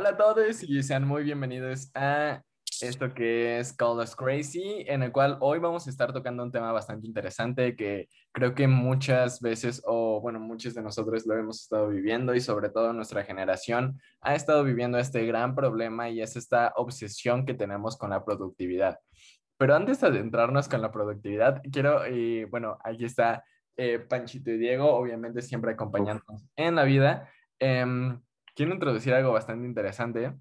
Hola a todos y sean muy bienvenidos a esto que es Call Us Crazy, en el cual hoy vamos a estar tocando un tema bastante interesante que creo que muchas veces, o bueno, muchos de nosotros lo hemos estado viviendo y sobre todo nuestra generación ha estado viviendo este gran problema y es esta obsesión que tenemos con la productividad. Pero antes de adentrarnos con la productividad, quiero, y bueno, aquí está eh, Panchito y Diego, obviamente siempre acompañándonos en la vida. Em, quiero introducir algo bastante interesante,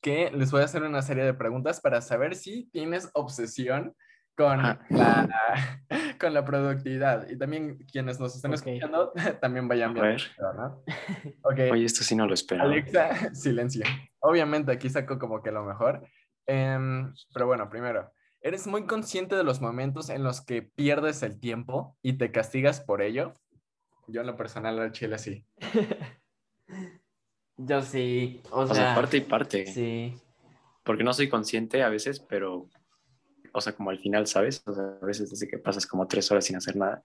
que les voy a hacer una serie de preguntas para saber si tienes obsesión con, la, con la productividad. Y también quienes nos estén escuchando, también vayan a ver. Oye, esto sí no lo espero. Alexa, silencio. Obviamente aquí saco como que lo mejor. Em, pero bueno, primero, ¿eres muy consciente de los momentos en los que pierdes el tiempo y te castigas por ello? Yo en lo personal al chile sí. Yo sí. O, sea, parte y parte. Sí. Porque no soy consciente a veces, pero, o sea, como al final, ¿sabes? O sea, a veces desde que pasas como tres horas sin hacer nada,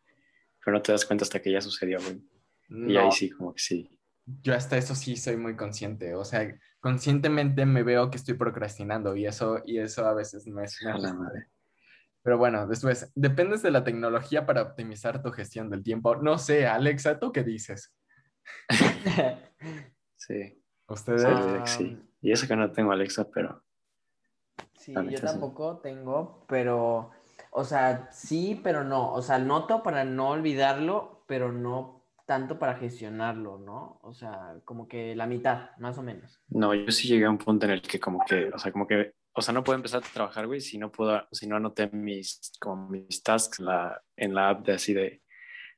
pero no te das cuenta hasta que ya sucedió, güey. Y ahí sí, como que sí. Yo hasta eso sí soy muy consciente. O sea, conscientemente me veo que estoy procrastinando y eso, y eso a veces me es la madre. Pero bueno, después, ¿dependes de la tecnología para optimizar tu gestión del tiempo? No sé, Alexa, ¿tú qué dices? Sí. ¿Ustedes? Sí, Y eso que no tengo Alexa, pero... Sí, yo tampoco tengo, pero... O sea, sí, pero no. O sea, noto para no olvidarlo, pero no tanto para gestionarlo, ¿no? O sea, como que la mitad, más o menos. No, yo sí llegué a un punto en el que como que, o sea, como que, o sea, no puedo empezar a trabajar, güey, si no puedo, si no anoté mis, como mis tasks la, en la app de así de,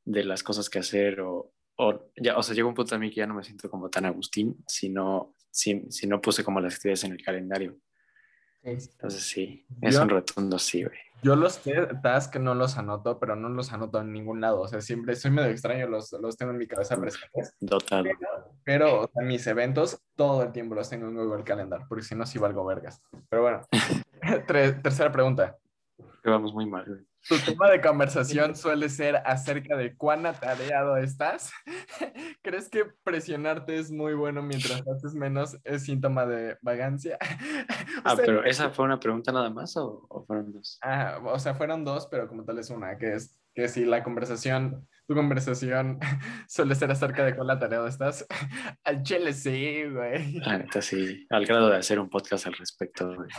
de las cosas que hacer o, o, ya, o sea, llegó un punto a mí que ya no me siento como tan Agustín, si no, si, si no puse como las actividades en el calendario. Entonces sí, es un rotundo sí, güey. Yo los tasks no los anoto, pero no los anoto en ningún lado. O sea, siempre soy medio extraño, los, los tengo en mi cabeza presentes. Dotado. Pero, mis eventos todo el tiempo los tengo en Google Calendar, porque si no, sí valgo vergas. Pero bueno, tercera pregunta. Que vamos muy mal, güey. Tu tema de conversación suele ser acerca de cuán atareado estás. ¿Crees que presionarte es muy bueno mientras haces menos es síntoma de vagancia? ah, pero ¿esa fue una pregunta nada más o, fueron dos? Ah, o sea, fueron dos, pero como tal es una, que es que si la conversación, tu conversación suele ser acerca de cuán atareado estás. Al chile sí, güey. Ah, neta sí, al grado de hacer un podcast al respecto, güey.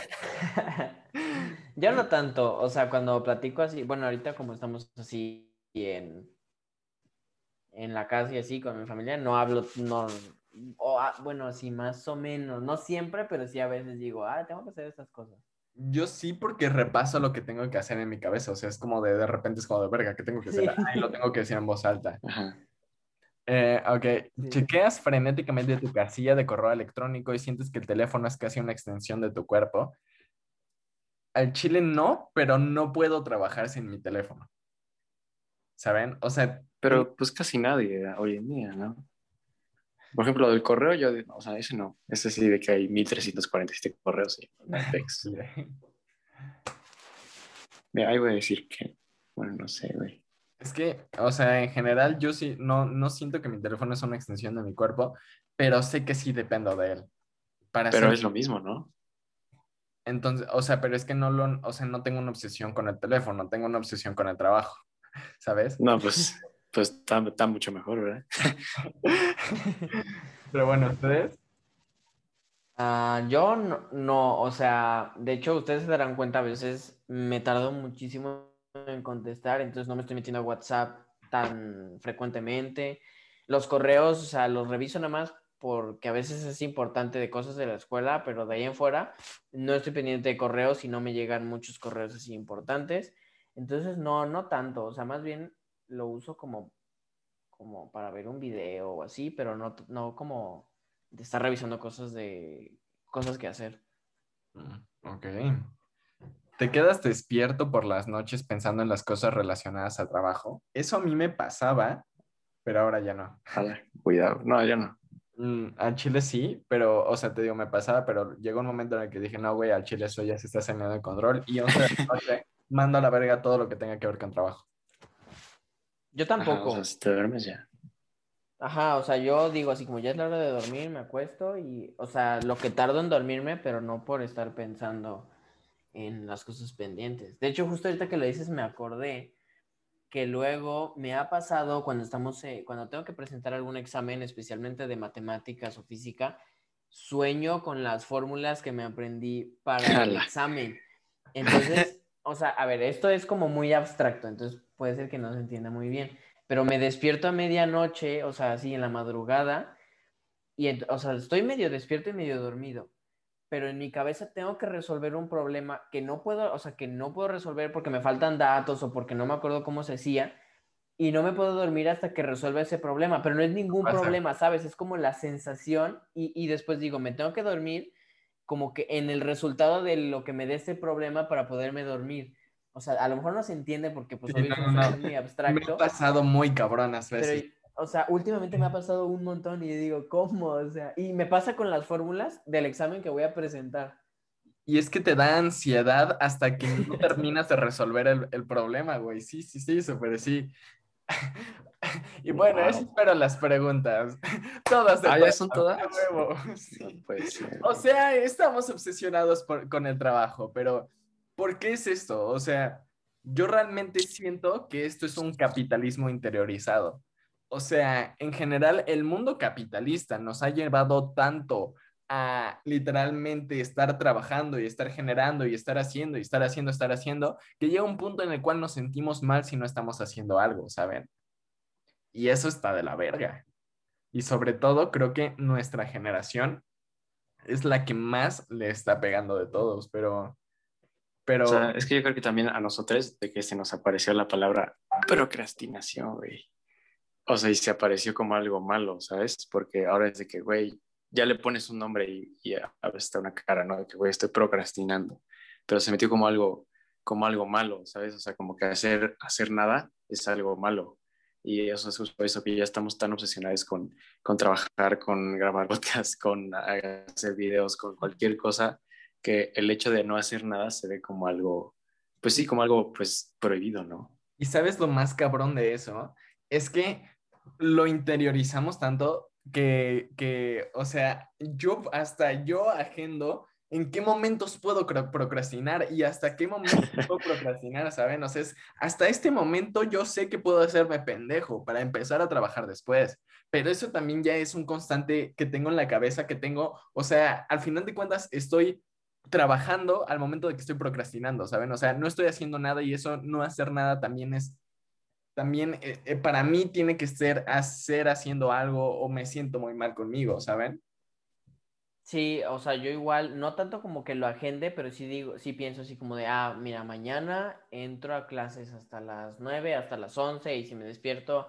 Yo no tanto, o sea, cuando platico así, bueno, ahorita como estamos así en, en la casa y así con mi familia, no hablo, no, ah, bueno, así más o menos, no siempre, pero sí a veces digo, ah, tengo que hacer estas cosas. Yo sí porque repaso lo que tengo que hacer en mi cabeza, o sea, es como de, de repente es como de verga, ¿qué tengo que hacer? Ay, lo tengo que decir en voz alta. Eh, ok, chequeas frenéticamente tu casilla de correo electrónico y sientes que el teléfono es casi una extensión de tu cuerpo al chile no, pero no puedo trabajar sin mi teléfono. ¿Saben? O sea... Pero pues casi nadie hoy en día, ¿no? Por ejemplo, lo del correo, yo, o sea, ese no. Ese sí de que hay 1347 correos y Mira, ahí voy a decir que, bueno, no sé, güey. Es que, o sea, en general yo sí, no, no siento que mi teléfono es una extensión de mi cuerpo, pero sé que sí dependo de él. Para pero es lo mismo, ¿no? Entonces, o sea, pero es que no lo, o sea, no tengo una obsesión con el teléfono, tengo una obsesión con el trabajo, ¿sabes? No, pues, pues está, mucho mejor, ¿verdad? pero bueno, ¿ustedes? Ah, yo no, no, o sea, de hecho, ustedes se darán cuenta, a veces me tardo muchísimo en contestar, entonces no me estoy metiendo a WhatsApp tan frecuentemente. Los correos, o sea, los reviso nada más porque a veces es importante de cosas de la escuela, pero de ahí en fuera no estoy pendiente de correos y no me llegan muchos correos así importantes. Entonces, no, no tanto, o sea, más bien lo uso como, como para ver un video o así, pero no, no como de estar revisando cosas de cosas que hacer. Mm, ok. ¿Te quedas despierto por las noches pensando en las cosas relacionadas al trabajo? Eso a mí me pasaba, pero ahora ya no. cuidado. No, ya no. Mm, al chile sí, pero, o sea, te digo, me pasaba, pero llegó un momento en el que dije, no, güey, al chile eso ya se está saliendo de control y 11 de mando a la verga todo lo que tenga que ver con trabajo. Yo tampoco. te duermes ya. Ajá, o sea, yo digo así como ya es la hora de dormir, me acuesto y, o sea, lo que tardo en dormirme, pero no por estar pensando en las cosas pendientes. De hecho, justo ahorita que lo dices me acordé que luego me ha pasado cuando estamos, eh, cuando tengo que presentar algún examen, especialmente de matemáticas o física, sueño con las fórmulas que me aprendí para el examen. Entonces, o sea, a ver, esto es como muy abstracto, entonces puede ser que no se entienda muy bien pero me despierto a medianoche, o sea, así en la madrugada, y, o sea, estoy medio despierto y medio dormido, pero en mi cabeza tengo que resolver un problema que no puedo, o sea, que no puedo resolver porque me faltan datos o porque no me acuerdo cómo se hacía, y no me puedo dormir hasta que resuelva ese problema, pero no es ningún problema, ¿sabes? Es como la sensación, y, y después digo, me tengo que dormir como que en el resultado de lo que me dé ese problema para poderme dormir. O sea, a lo mejor no se entiende porque pues sí, es muy abstracto. Me ha pasado muy cabronas veces. Pero, o sea, últimamente me ha pasado un montón y digo, ¿cómo? O sea, y me pasa con las fórmulas del examen que voy a presentar. Y es que te da ansiedad hasta que no terminas de resolver el, el problema, güey. Sí, sí, sí, súper sí. Y bueno, eso espero las preguntas. Todas de ah, son todas. Sí. O sea, estamos obsesionados por, con el trabajo, pero ¿Por qué es esto? O sea, yo realmente siento que esto es un capitalismo interiorizado. O sea, en general, el mundo capitalista nos ha llevado tanto a literalmente estar trabajando y estar generando y estar haciendo y estar haciendo, estar haciendo, que llega un punto en el cual nos sentimos mal si no estamos haciendo algo, ¿saben? Y eso está de la verga. Y sobre todo, creo que nuestra generación es la que más le está pegando de todos, pero pero... O sea, es que yo creo que también a nosotros, de que se nos apareció la palabra procrastinación, güey. O sea, y se apareció como algo malo, ¿sabes? Porque ahora es de que, güey, ya le pones un nombre y, y está una cara, ¿no? De que, güey, estoy procrastinando. Pero se metió como algo, como algo malo, ¿sabes? O sea, como que hacer, hacer nada es algo malo. Y eso es por eso que ya estamos tan obsesionados con, con trabajar, con grabar podcasts, con hacer videos, con cualquier cosa, que el hecho de no hacer nada se ve como algo, pues sí, como algo pues prohibido, ¿no? Y sabes lo más cabrón de eso, es que lo interiorizamos tanto que, que, o sea, yo hasta yo agendo en qué momentos puedo procrastinar y hasta qué momentos puedo procrastinar, ¿saben? O sea, es, hasta este momento yo sé que puedo hacerme pendejo para empezar a trabajar después, pero eso también ya es un constante que tengo en la cabeza, que tengo, o sea, al final de cuentas estoy trabajando al momento de que estoy procrastinando, ¿saben? O sea, no estoy haciendo nada y eso no hacer nada también es, también eh, eh, para mí tiene que ser hacer haciendo algo o me siento muy mal conmigo, ¿saben? Sí, o sea, yo igual, no tanto como que lo agende, pero sí digo, sí pienso así como de, ah, mira, mañana entro a clases hasta las 9, hasta las 11 y si me despierto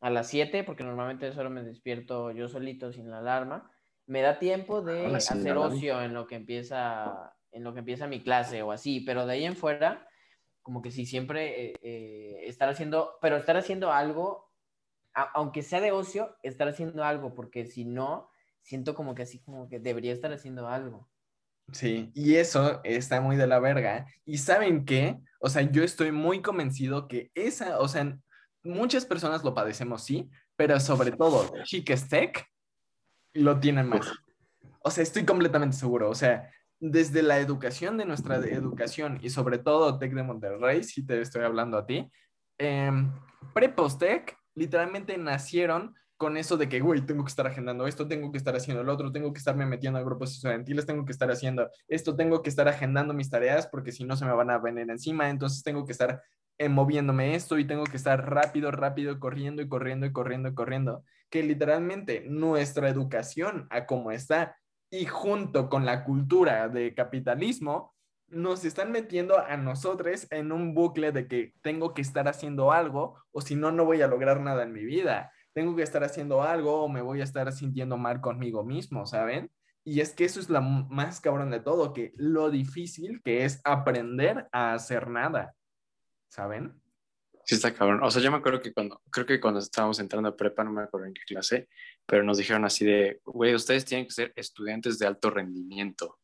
a las 7, porque normalmente solo me despierto yo solito sin la alarma, me da tiempo de hacer ocio en lo que empieza en lo que empieza mi clase o así, pero de ahí en fuera, como que sí, siempre eh, eh, estar haciendo, pero estar haciendo algo, aunque sea de ocio, estar haciendo algo, porque si no, siento como que así como que debería estar haciendo algo. Sí, y eso está muy de la verga. ¿Y saben qué? O sea, yo estoy muy convencido que esa, o sea, muchas personas lo padecemos, sí, pero sobre todo, Chiques Tech lo tienen más. O sea, estoy completamente seguro. O sea, desde la educación de nuestra educación y sobre todo Tech de Monterrey, si te estoy hablando a ti, eh, Pre-Post-Tech literalmente nacieron con eso de que, güey, tengo que estar agendando esto, tengo que estar haciendo lo otro, tengo que estarme metiendo a grupos estudiantiles, tengo que estar haciendo esto, tengo que estar agendando mis tareas porque si no se me van a venir encima, entonces tengo que estar eh, moviéndome esto y tengo que estar rápido, rápido, corriendo y corriendo y corriendo y corriendo. Que literalmente nuestra educación a cómo está y junto con la cultura de capitalismo, nos están metiendo a nosotros en un bucle de que tengo que estar haciendo algo o si no, no voy a lograr nada en mi vida. Tengo que estar haciendo algo o me voy a estar sintiendo mal conmigo mismo, ¿saben? Y es que eso es la más cabrón de todo, que lo difícil que es aprender a hacer nada. ¿saben? Sí, está cabrón. O sea, yo me acuerdo que cuando, creo que cuando estábamos entrando a prepa, no me acuerdo en qué clase, pero nos dijeron así de, güey, ustedes tienen que ser estudiantes de alto rendimiento.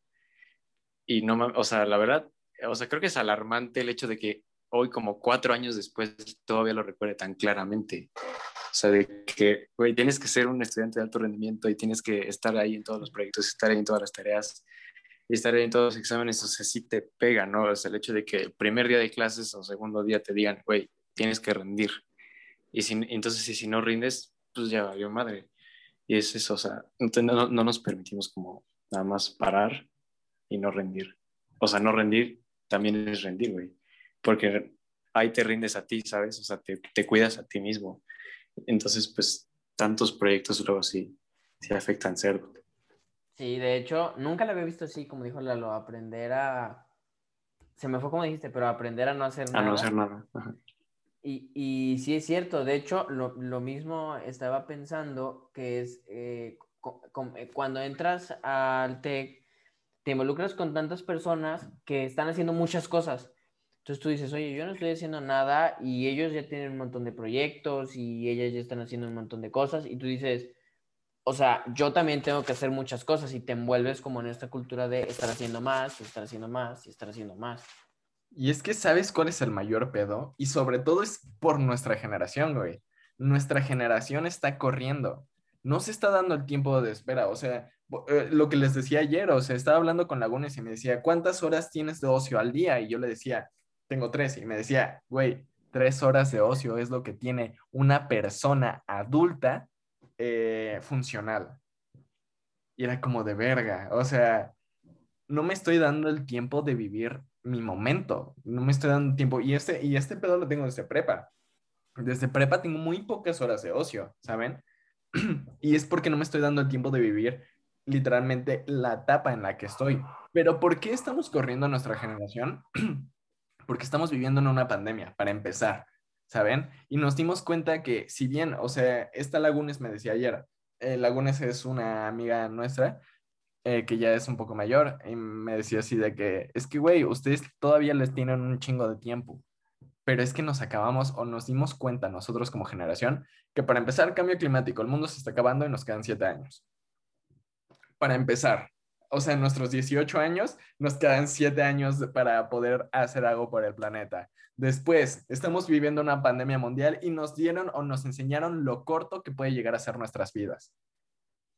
Y no, o sea, la verdad, o sea, creo que es alarmante el hecho de que hoy como cuatro años después todavía lo recuerde tan claramente. O sea, de que, güey, tienes que ser un estudiante de alto rendimiento y tienes que estar ahí en todos los proyectos, estar ahí en todas las tareas y estar ahí en todos los exámenes, o sea, sí te pega, ¿no? O sea, el hecho de que el primer día de clases o segundo día te digan, güey, tienes que rendir. Y si, entonces, si, si no rindes, pues ya valió madre. Y es eso, o sea, no, no nos permitimos como nada más parar y no rendir. O sea, no rendir también es rendir, güey. Porque ahí te rindes a ti, ¿sabes? O sea, te, te cuidas a ti mismo. Entonces, pues, tantos proyectos luego sí, sí afectan ser. Sí, de hecho, nunca lo había visto así, como dijo Lalo, aprender a... Se me fue como dijiste, pero aprender a no hacer nada. A no hacer nada. Y, y, sí es cierto, de hecho, lo, mismo estaba pensando que es eh, eh, cuando entras al TEC, te involucras con tantas personas que están haciendo muchas cosas. Entonces tú dices, oye, yo no estoy haciendo nada y ellos ya tienen un montón de proyectos y ellas ya están haciendo un montón de cosas y tú dices, o sea, yo también tengo que hacer muchas cosas y te envuelves como en esta cultura de estar haciendo más, estar haciendo más y estar haciendo más. Y es que sabes cuál es el mayor pedo y sobre todo es por nuestra generación, güey. Nuestra generación está corriendo no se está dando el tiempo de espera. O sea, eh, lo que les decía ayer, o sea, estaba hablando con Lagunes y me decía, ¿cuántas horas tienes de ocio al día? Y yo le decía, tengo tres. Y me decía, güey, tres horas de ocio es lo que tiene una persona adulta eh, funcional. Y era como de verga. O sea, no me estoy dando el tiempo de vivir mi momento. No me estoy dando tiempo. Y este, y este pedo lo tengo desde prepa. Desde prepa tengo muy pocas horas de ocio, ¿saben? y es porque no me estoy dando el tiempo de vivir literalmente la etapa en la que estoy. Pero ¿por qué estamos corriendo a nuestra generación? porque estamos viviendo en una pandemia, para empezar, ¿saben? Y nos dimos cuenta que si bien, o sea, esta Lagunes me decía ayer, eh, Lagunes es una amiga nuestra, eh, que ya es un poco mayor, y me decía así de que, es que, güey, ustedes todavía les tienen un chingo de tiempo pero es que nos acabamos o nos dimos cuenta nosotros como generación que para empezar, cambio climático, el mundo se está acabando y nos quedan siete años. Para empezar, o sea, en nuestros 18 años nos quedan siete años para poder hacer algo por el planeta. Después, estamos viviendo una pandemia mundial y nos dieron o nos enseñaron lo corto que puede llegar a ser nuestras vidas.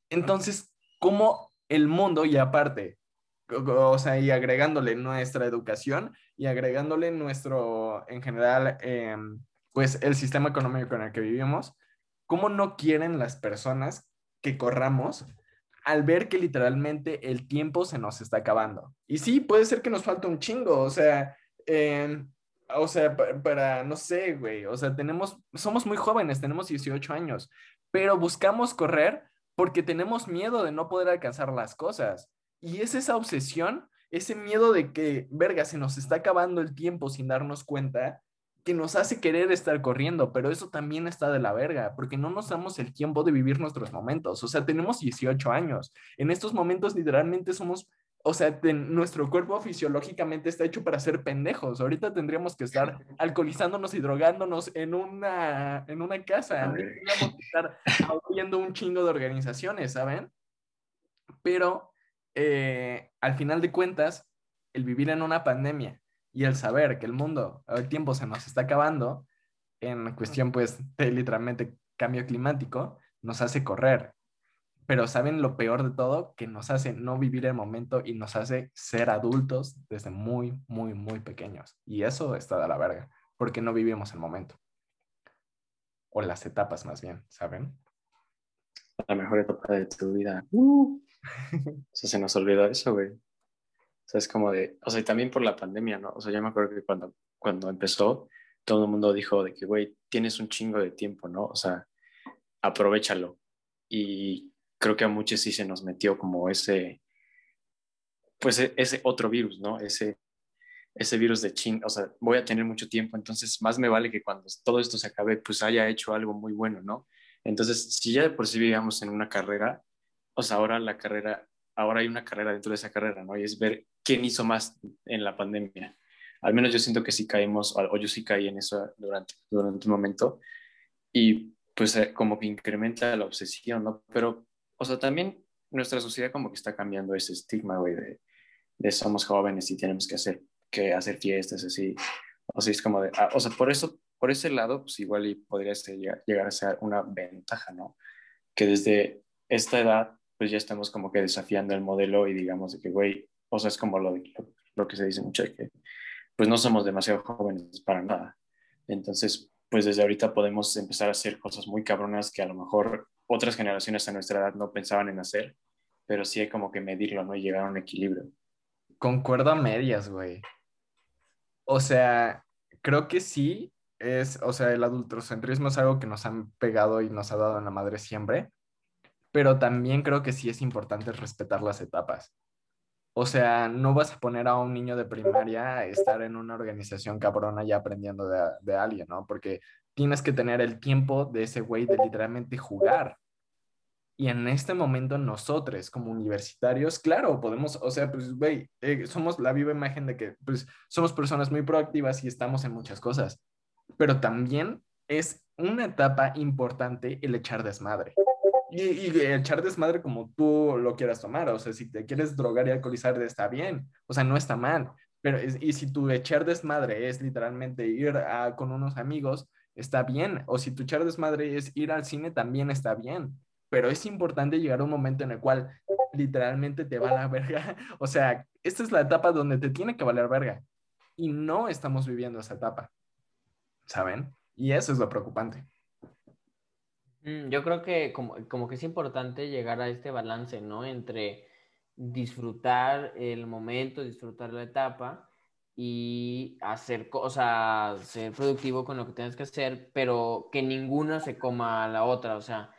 Entonces, ¿cómo el mundo, y aparte, o sea, y agregándole nuestra educación y agregándole nuestro, en general, em, pues el sistema económico en el que vivimos, ¿cómo no quieren las personas que corramos al ver que literalmente el tiempo se nos está acabando? Y sí, puede ser que nos falta un chingo, o sea, em, o sea, para, para, no sé, güey, o sea, tenemos, somos muy jóvenes, tenemos 18 años, pero buscamos correr porque tenemos miedo de no poder alcanzar las cosas. Y es esa obsesión, ese miedo de que, verga, se nos está acabando el tiempo sin darnos cuenta, que nos hace querer estar corriendo, pero eso también está de la verga, porque no nos damos el tiempo de vivir nuestros momentos. O sea, tenemos 18 años. En estos momentos literalmente somos, o sea, nuestro cuerpo fisiológicamente está hecho para ser pendejos. Ahorita tendríamos que estar alcoholizándonos y drogándonos en una, en una casa. Tendríamos que estar abriendo un chingo de organizaciones, ¿saben? Pero eh, al final de cuentas, el vivir en una pandemia y el saber que el mundo, el tiempo se nos está acabando, en cuestión pues de literalmente cambio climático, nos hace correr. Pero ¿saben lo peor de todo? Que nos hace no vivir el momento y nos hace ser adultos desde muy, muy, muy pequeños. Y eso está de la verga, porque no vivimos el momento. O las etapas más bien, ¿saben? La mejor etapa de tu vida. Uh. o sea, se nos olvidó eso, güey. O sea, es como de, o sea, y también por la pandemia, ¿no? O sea, yo me acuerdo que cuando, cuando empezó, todo el mundo dijo de que, güey, tienes un chingo de tiempo, ¿no? O sea, aprovechalo. Y creo que a muchos sí se nos metió como ese, pues e, ese otro virus, ¿no? Ese, ese virus de ching, o sea, voy a tener mucho tiempo, entonces más me vale que cuando todo esto se acabe, pues haya hecho algo muy bueno, ¿no? Entonces, si ya de por sí vivíamos en una carrera, o sea, ahora la carrera, ahora hay una carrera dentro de esa carrera, ¿no? Y es ver quién hizo más en la pandemia. Al menos yo siento que sí caímos, o yo sí caí en eso durante, durante un momento, y pues eh, como que incrementa la obsesión, ¿no? Pero, o sea, también nuestra sociedad como que está cambiando ese estigma, güey, de, de somos jóvenes y tenemos que hacer, que hacer fiestas así. O sea, es como de, ah, o sea, por eso, por ese lado, pues igual y podría ser, llegar a ser una ventaja, ¿no? Que desde esta edad, pues ya estamos como que desafiando el modelo y digamos de que, güey, o sea, es como lo, lo, que se dice mucho, de que pues no somos demasiado jóvenes para nada. Entonces, pues desde ahorita podemos empezar a hacer cosas muy cabronas que a lo mejor otras generaciones a nuestra edad no pensaban en hacer, pero sí hay como que medirlo, ¿no? Y llegar a un equilibrio. Concuerdo a medias, güey. O sea, creo que sí es, o sea, el adultocentrismo es algo que nos han pegado y nos ha dado en la madre siempre, pero también creo que sí es importante respetar las etapas. O sea, no vas a poner a un niño de primaria a estar en una organización cabrona ya aprendiendo de, de alguien, ¿no? Porque tienes que tener el tiempo de ese güey de literalmente jugar. Y en este momento nosotros como universitarios, claro, podemos, o sea, pues, güey, eh, somos la viva imagen de que, pues, somos personas muy proactivas y estamos en muchas cosas, pero también es una etapa importante el echar desmadre. Y, y, echar desmadre como tú lo quieras tomar, o sea, si te quieres drogar y alcoholizar, está bien, o sea, no está mal, pero, y si tu echar desmadre es literalmente ir con unos amigos, está bien, o si tu echar desmadre es ir al cine, también está bien pero es importante llegar a un momento en el cual literalmente te va la verga. O sea, esta es la etapa donde te tiene que valer verga. Y no estamos viviendo esa etapa. ¿Saben? Y eso es lo preocupante. Mm, yo creo que como, como que es importante llegar a este balance, ¿no? Entre disfrutar el momento, disfrutar la etapa y hacer cosas, ser productivo con lo que tienes que hacer, pero que ninguna se coma a la otra. O sea,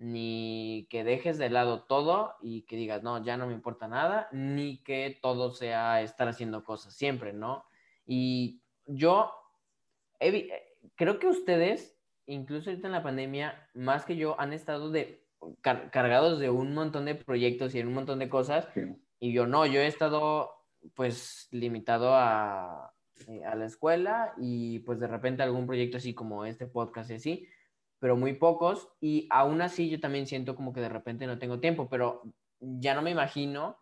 ni que dejes de lado todo y que digas, no, ya no me importa nada, ni que todo sea estar haciendo cosas siempre, ¿no? Y yo creo que ustedes, incluso ahorita en la pandemia, más que yo, han estado de, cargados de un montón de proyectos y en un montón de cosas, y yo no, yo he estado pues limitado a, eh, a la escuela y pues de repente algún proyecto así como este podcast y así, pero muy pocos. Y aún así yo también siento como que de repente no tengo tiempo, pero ya no me imagino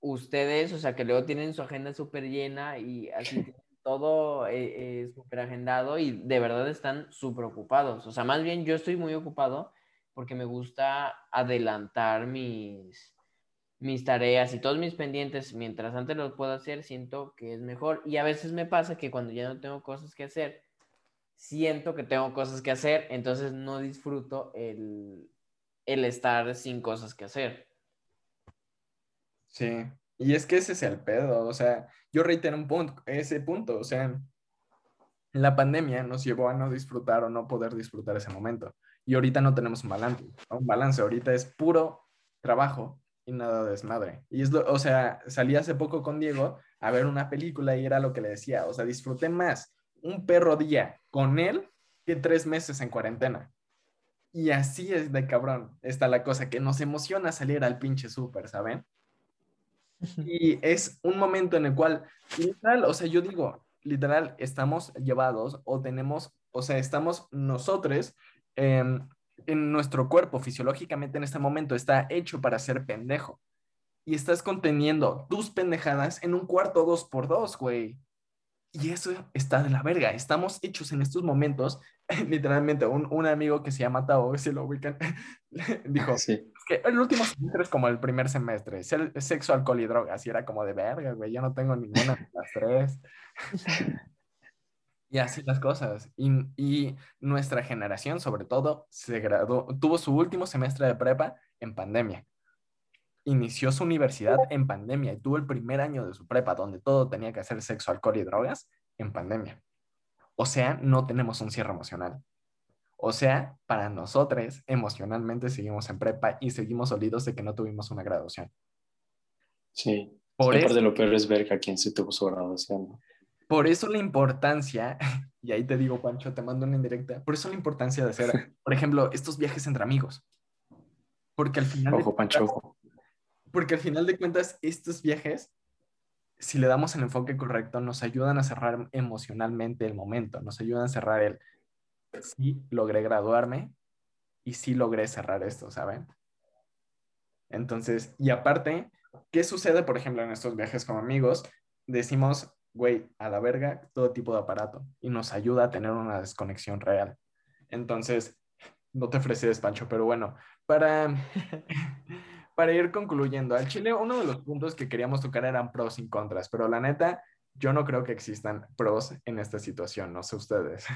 ustedes, o sea, que luego tienen su agenda súper llena y así todo eh, es súper agendado y de verdad están súper ocupados. O sea, más bien yo estoy muy ocupado porque me gusta adelantar mis, mis tareas y todos mis pendientes, mientras antes los puedo hacer, siento que es mejor. Y a veces me pasa que cuando ya no tengo cosas que hacer, siento que tengo cosas que hacer, entonces no disfruto el, estar sin cosas que hacer. Sí, y es que ese es el pedo, o sea, yo reitero un punto, ese punto, o sea, la pandemia nos llevó a no disfrutar o no poder disfrutar ese momento. Y ahorita no tenemos un balance, un balance, ahorita es puro trabajo y nada de desmadre. Y es lo, o sea, salí hace poco con Diego a ver una película y era lo que le decía, o sea, disfruté más un perro día con él que tres meses en cuarentena. Y así es de cabrón está la cosa, que nos emociona salir al pinche súper, ¿saben? Y es un momento en el cual, literal, o sea, yo digo, literal, estamos llevados o tenemos, o sea, estamos nosotros en nuestro cuerpo fisiológicamente en este momento está hecho para ser pendejo. Y estás conteniendo tus pendejadas en un cuarto dos por dos, güey. Y eso está de la verga. Estamos hechos en estos momentos. Literalmente, un, un amigo que se llama Tao, si lo ubican, dijo sí. que el último semestre es como el primer semestre. Sexo, alcohol y drogas. Y era como de verga, güey. Yo no tengo ninguna de las tres. y así las cosas. Y, y, nuestra generación, sobre todo, se graduó, tuvo su último semestre de prepa en pandemia inició su universidad en pandemia y tuvo el primer año de su prepa donde todo tenía que hacer sexo, alcohol y drogas en pandemia. O sea, no tenemos un cierre emocional. O sea, para nosotros emocionalmente seguimos en prepa y seguimos olidos de que no tuvimos una graduación. Sí. Por eso, de lo peor es ver a quién se tuvo su graduación. Por eso la importancia, y ahí te digo, Pancho, te mando una indirecta, por eso la importancia de hacer, por ejemplo, estos viajes entre amigos. Porque al final... Ojo, Pancho, ojo. Porque al final de cuentas, estos viajes, si le damos el enfoque correcto, nos ayudan a cerrar emocionalmente el momento, nos ayudan a cerrar el, sí logré graduarme y sí logré cerrar esto, ¿saben? Entonces, y aparte, ¿qué sucede, por ejemplo, en estos viajes como amigos? Decimos, güey, a la verga todo tipo de aparato y nos ayuda a tener una desconexión real. Entonces, no te ofreces, Pancho, pero bueno, para, para ir concluyendo, al Chile uno de los puntos que queríamos tocar eran pros y contras, pero la neta, yo no creo que existan pros en esta situación, no sé ustedes.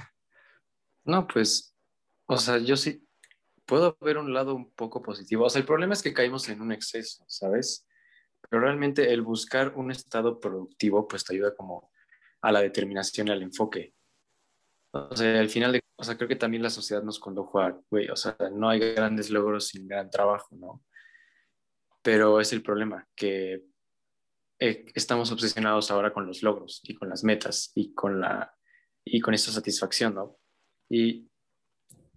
No, pues, o sea, yo sí puedo ver un lado un poco positivo. O sea, el problema es que caímos en un exceso, ¿sabes? Pero realmente el buscar un estado productivo, pues te ayuda como a la determinación y al enfoque. O sea, al final, de, o sea, creo que también la sociedad nos condujo a, güey, o sea, no hay grandes logros sin gran trabajo, ¿no? Pero es el problema, que eh, estamos obsesionados ahora con los logros y con las metas y con la y con esta satisfacción, ¿no? Y,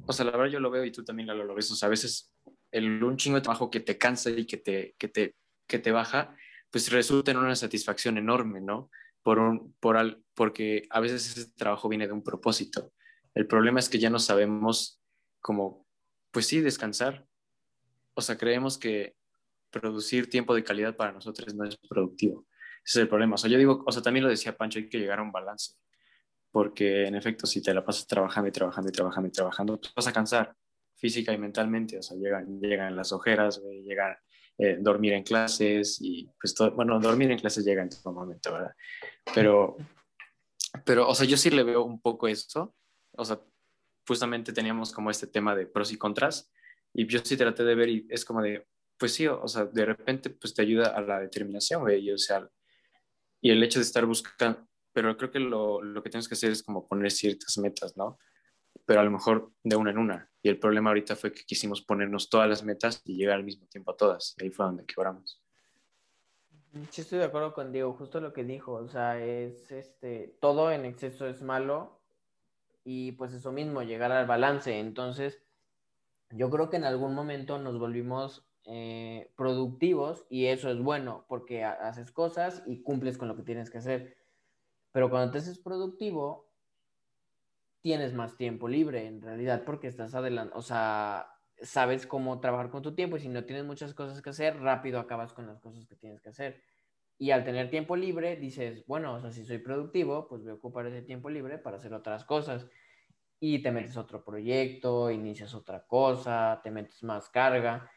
o sea, la verdad yo lo veo y tú también lo ves, o sea, a veces el, un chingo de trabajo que te cansa y que te, que te, que te baja, pues resulta en una satisfacción enorme, ¿no? Por un, por al, porque a veces ese trabajo viene de un propósito. El problema es que ya no sabemos cómo, pues sí, descansar. O sea, creemos que producir tiempo de calidad para nosotros no es productivo. Ese es el problema. O sea, yo digo, o sea, también lo decía Pancho, hay que llegar a un balance. Porque en efecto, si te la pasas trabajando y trabajando y trabajando y trabajando, pues vas a cansar física y mentalmente. O sea, llegan, llegan las ojeras, llegan eh, dormir en clases y pues todo, bueno, dormir en clases llega en todo momento, ¿verdad? Pero, pero, o sea, yo sí le veo un poco eso. O sea, justamente teníamos como este tema de pros y contras y yo sí traté de ver y es como de, pues sí, o sea, de repente pues te ayuda a la determinación, güey, o sea, y el hecho de estar buscando, pero creo que lo, lo, que tienes que hacer es como poner ciertas metas, ¿no? Pero a lo mejor de una en una. Y el problema ahorita fue que quisimos ponernos todas las metas y llegar al mismo tiempo a todas. Y ahí fue donde quebramos. Sí, estoy de acuerdo con Diego, justo lo que dijo, o sea, es este, todo en exceso es malo y pues eso mismo, llegar al balance. Entonces, yo creo que en algún momento nos volvimos eh, productivos y eso es bueno porque haces cosas y cumples con lo que tienes que hacer. Pero cuando te haces productivo, tienes más tiempo libre en realidad porque estás adelante, o sea, sabes cómo trabajar con tu tiempo y si no tienes muchas cosas que hacer, rápido acabas con las cosas que tienes que hacer. Y al tener tiempo libre, dices, bueno, o sea, si soy productivo, pues voy a ocupar ese tiempo libre para hacer otras cosas. Y te metes otro proyecto, inicias otra cosa, te metes más carga.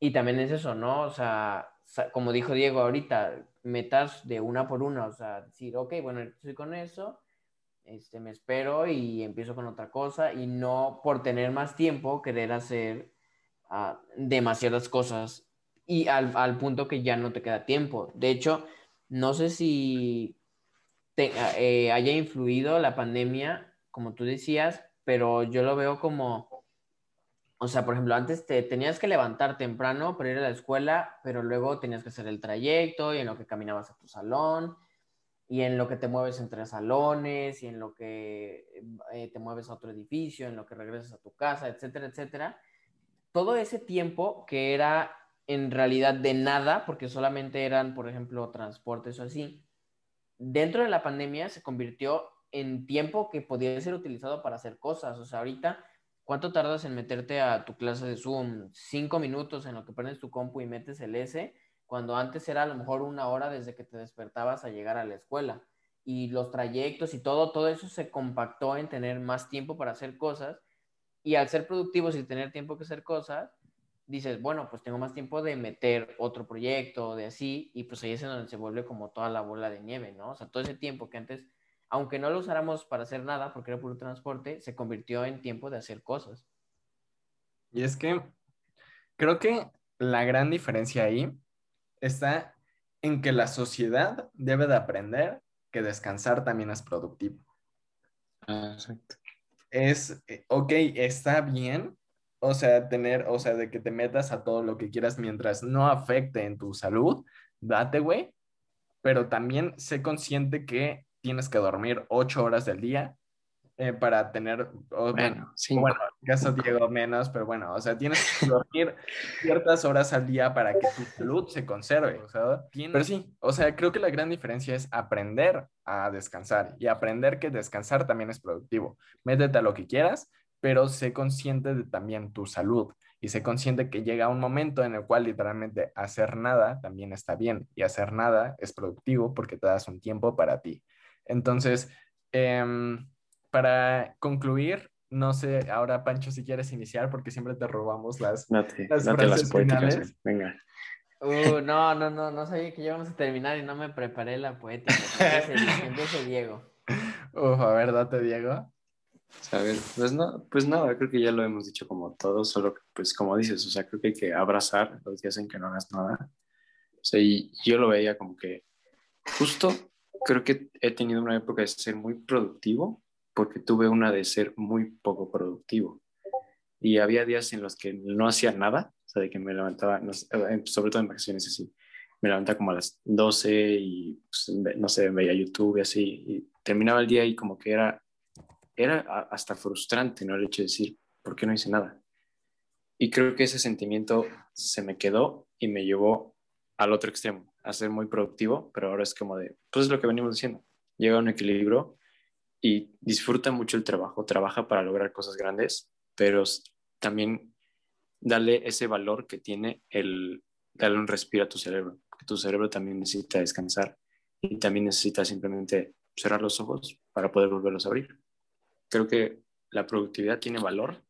Y también es eso, ¿no? O sea, como dijo Diego ahorita, metas de una por una, o sea, decir, ok, bueno, estoy con eso, este, me espero y empiezo con otra cosa y no por tener más tiempo querer hacer uh, demasiadas cosas y al, al, punto que ya no te queda tiempo. De hecho, no sé si te, eh, haya influido la pandemia, como tú decías, pero yo lo veo como o sea, por ejemplo, antes te tenías que levantar temprano para ir a la escuela, pero luego tenías que hacer el trayecto y en lo que caminabas a tu salón y en lo que te mueves entre salones y en lo que eh, te mueves a otro edificio, en lo que regresas a tu casa, etcétera, etcétera. Todo ese tiempo que era en realidad de nada, porque solamente eran, por ejemplo, transportes o así, dentro de la pandemia se convirtió en tiempo que podía ser utilizado para hacer cosas. O sea, ahorita ¿Cuánto tardas en meterte a tu clase de Zoom? Cinco minutos en lo que prendes tu compu y metes el S, cuando antes era a lo mejor una hora desde que te despertabas a llegar a la escuela. Y los trayectos y todo, todo eso se compactó en tener más tiempo para hacer cosas. Y al ser productivos y tener tiempo que hacer cosas, dices, bueno, pues tengo más tiempo de meter otro proyecto, de así, y pues ahí es en donde se vuelve como toda la bola de nieve, ¿no? O sea, todo ese tiempo que antes aunque no lo usáramos para hacer nada, porque era puro transporte, se convirtió en tiempo de hacer cosas. Y es que creo que la gran diferencia ahí está en que la sociedad debe de aprender que descansar también es productivo. Exacto. Es, eh, ok, está bien, o sea, tener, o sea, de que te metas a todo lo que quieras mientras no afecte en tu salud, date, güey, pero también sé consciente que tienes que dormir ocho horas del día eh, para tener, bueno, bueno, en caso Diego menos, pero bueno, o sea, tienes que dormir ciertas horas al día para que tu salud se conserve, Pero sí, o sea, creo que la gran diferencia es aprender a descansar y aprender que descansar también es productivo. Métete a lo que quieras, pero sé consciente de también tu salud y sé consciente que llega un momento en el cual literalmente hacer nada también está bien y hacer nada es productivo porque te das un tiempo para ti. Entonces, em, para concluir, no sé, ahora Pancho, si quieres iniciar, porque siempre te robamos las, Date, las date las poéticas. finales. Venga. Uh, no, no, no, no sabía que ya íbamos a terminar y no me preparé la poética. Empiece, empiece Diego. Uf, a ver, date, Diego. A ver, pues no, pues nada, creo que ya lo hemos dicho como todo, solo que, pues como dices, o sea, creo que hay que abrazar los días en que no hagas nada. O sea, y yo lo veía como que justo creo que he tenido una época de ser muy productivo porque tuve una de ser muy poco productivo. Y había días en los que no hacía nada, o sea, de que me levantaba, no sé, eh, sobre todo en vacaciones así, me levantaba como a las 12 y, pues, no sé, veía YouTube y así, y terminaba el día y como que era, era hasta frustrante, ¿no? El hecho de decir, ¿por qué no hice nada? Y creo que ese sentimiento se me quedó y me llevó al otro extremo, a ser muy productivo, pero ahora es como de, pues es lo que venimos diciendo, llega a un equilibrio y disfruta mucho el trabajo, trabaja para lograr cosas grandes, pero también darle ese valor que tiene el darle un respiro a tu cerebro, que tu cerebro también necesita descansar y también necesita simplemente cerrar los ojos para poder volverlos a abrir. Creo que la productividad tiene valor,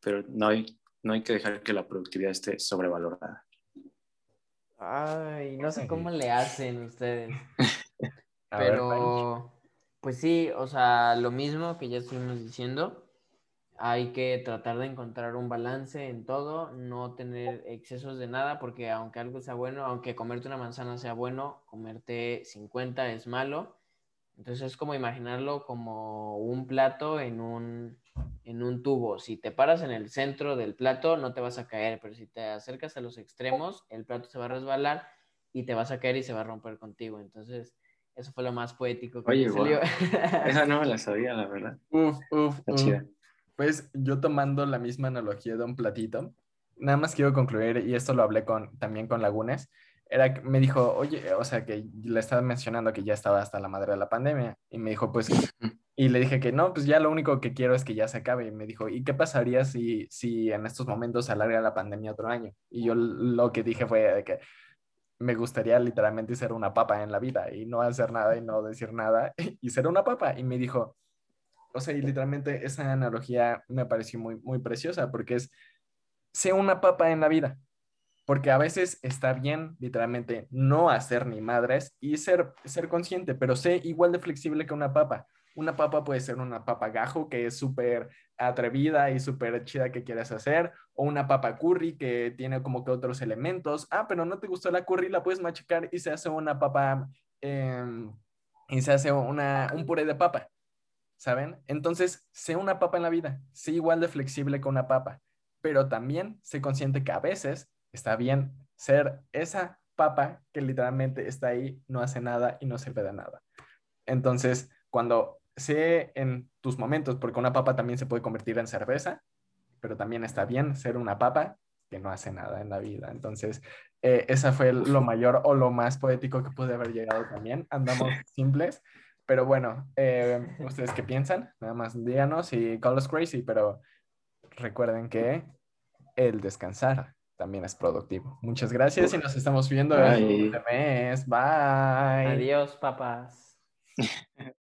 pero no hay, no hay que dejar que la productividad esté sobrevalorada. Ay, no sé cómo le hacen ustedes. Ver. Pero, pues sí, o sea, lo mismo que ya estuvimos diciendo, hay que tratar de encontrar un balance en todo, no tener excesos de nada, porque aunque algo sea bueno, aunque comerte una manzana sea bueno, comerte 50 es malo. Entonces es como imaginarlo como un plato en un, en un tubo. Si te paras en el centro del plato, no te vas a caer, pero si te acercas a los extremos, el plato se va a resbalar y te vas a caer y se va a romper contigo. Entonces, eso fue lo más poético que Oye, me salió. Esa no me la sabía, la verdad. Uf, uf, Está uf. Pues yo tomando la misma analogía de un platito, nada más quiero concluir, y esto lo hablé con, también con Lagunes, era que me dijo, oye, o sea, que le estaba mencionando que ya estaba hasta la madre de la pandemia, y me dijo, pues, y le dije que no, pues ya lo único que quiero es que ya se acabe, y me dijo, ¿y qué pasaría si, si en estos momentos se alarga la pandemia otro año? Y yo lo que dije fue de que me gustaría literalmente ser una papa en la vida, y no hacer nada y no decir nada, y ser una papa, y me dijo, o sea, y literalmente esa analogía me pareció muy, muy preciosa porque es, sé una papa en la vida, porque a veces está bien literalmente no hacer ni madres y ser, ser consciente, pero sé igual de flexible que una papa. Una papa puede ser una papa gajo que es súper atrevida y súper chida que quieres hacer, o una papa curry que tiene como que otros elementos. Ah, pero no te gustó la curry, la puedes machacar y se hace una papa, em, y se hace una, un puré de papa. ¿saben? Entonces, sé una papa en la vida, sé igual de flexible que una papa, pero también sé consciente que a veces está bien ser esa papa que literalmente está ahí, no hace nada y no sirve de nada. Entonces, cuando sé en tus momentos, porque una papa también se puede convertir en cerveza, pero también está bien ser una papa que no hace nada en la vida. Entonces, eh, esa fue lo mayor o lo más poético que pude haber llegado también. Andamos simples. Pero bueno, eh, ¿ustedes qué piensan? Nada más díganos y call us crazy, pero recuerden que el descansar también es productivo. Muchas gracias y nos estamos viendo el Bye. siguiente mes. Bye. Adiós, papas.